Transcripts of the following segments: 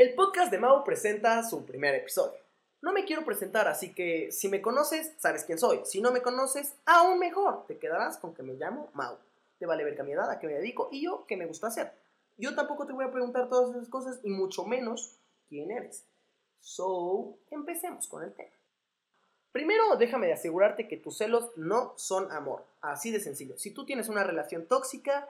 El podcast de Mau presenta su primer episodio. No me quiero presentar, así que si me conoces, sabes quién soy. Si no me conoces, aún mejor. Te quedarás con que me llamo Mau. Te vale ver mi edad, a qué me dedico y yo qué me gusta hacer. Yo tampoco te voy a preguntar todas esas cosas y mucho menos quién eres. So, empecemos con el tema. Primero, déjame de asegurarte que tus celos no son amor. Así de sencillo. Si tú tienes una relación tóxica,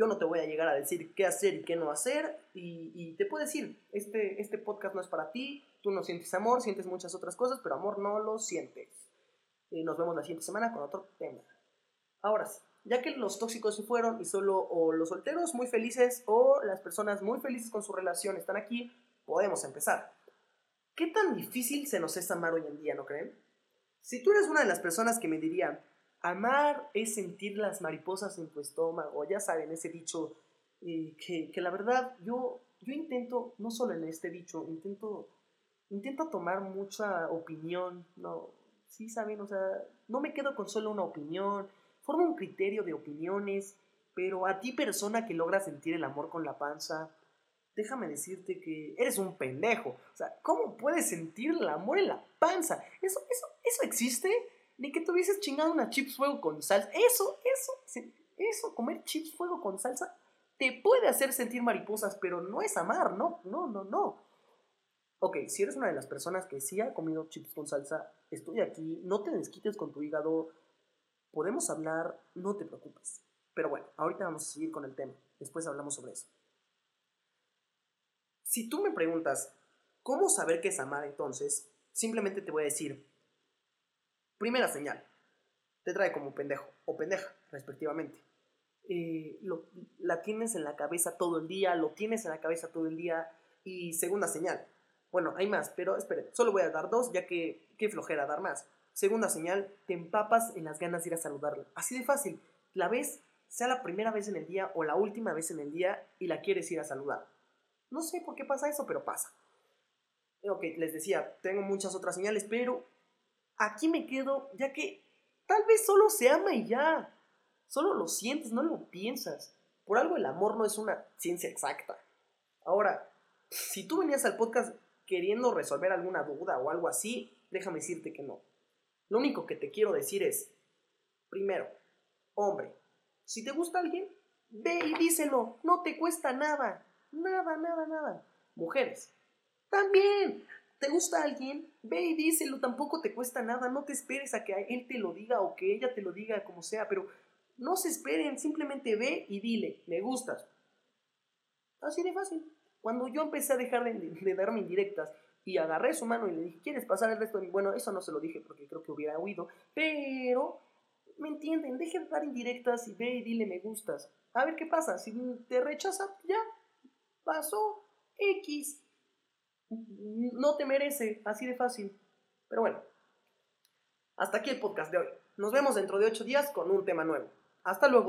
yo no te voy a llegar a decir qué hacer y qué no hacer. Y, te puedo decir, este, este podcast no es para ti. Tú no sientes amor, sientes muchas otras cosas, pero amor no lo sientes. Y nos vemos la siguiente semana con otro tema. Ahora ya que los tóxicos se fueron y solo o los solteros muy felices o las personas muy felices con su relación están aquí, podemos empezar. ¿Qué tan difícil se nos es amar hoy en día, no creen? Si tú eres una de las personas que me dirían, amar es sentir las mariposas en tu estómago, ya saben, ese dicho eh, que, que, la verdad yo, yo intento, no solo en este dicho, intento, intento tomar mucha opinión, no, sí saben, o sea, no me quedo con solo una opinión, formo un criterio de opiniones, pero a ti persona que logra sentir el amor con la panza, déjame decirte que eres un pendejo. O sea, ¿cómo puedes sentir el amor en la panza? ¿Eso, eso, eso existe? Ni que tuvieses chingado una chips fuego con salsa. Eso, eso, eso, comer chips fuego con salsa, te puede hacer sentir mariposas, pero no es amar, no, no, no, no. Ok, si eres una de las personas que sí ha comido chips con salsa, estoy aquí, no te desquites con tu hígado, podemos hablar, no te preocupes. Pero bueno, ahorita vamos a seguir con el tema, después hablamos sobre eso. Si tú me preguntas, ¿cómo saber qué es amar entonces? Simplemente te voy a decir, primera señal, te trae como pendejo o pendeja, respectivamente. Eh, la tienes en la cabeza todo el día, lo tienes en la cabeza todo el día. Y segunda señal, bueno, hay más, pero espere, solo voy a dar dos, ya que qué flojera dar más. Segunda señal, te empapas en las ganas de ir a saludarla. Así de fácil, la ves, sea la primera vez en el día o la última vez en el día y la quieres ir a saludar. No sé por qué pasa eso, pero pasa. Ok, les decía, tengo muchas otras señales, pero aquí me quedo ya que tal vez solo se ama y ya. Solo lo sientes, no lo piensas. Por algo el amor no es una ciencia exacta. Ahora, si tú venías al podcast queriendo resolver alguna duda o algo así, déjame decirte que no. Lo único que te quiero decir es, primero, hombre, si te gusta alguien, ve y díselo, no te cuesta nada. Nada, nada, nada. Mujeres. También. ¿Te gusta alguien? Ve y díselo, tampoco te cuesta nada. No te esperes a que él te lo diga o que ella te lo diga, como sea, pero no se esperen, simplemente ve y dile, me gustas. Así de fácil. Cuando yo empecé a dejar de, darme indirectas y agarré su mano y le dije, ¿quieres pasar el resto de mi? Bueno, eso no se lo dije porque creo que hubiera huido, pero, ¿me entienden? Deje de dar indirectas y ve y dile, me gustas. A ver qué pasa. Si te rechaza, ya, pasó X. No te merece, así de fácil. Pero bueno, hasta aquí el podcast de hoy. Nos vemos dentro de ocho días con un tema nuevo. Hasta luego.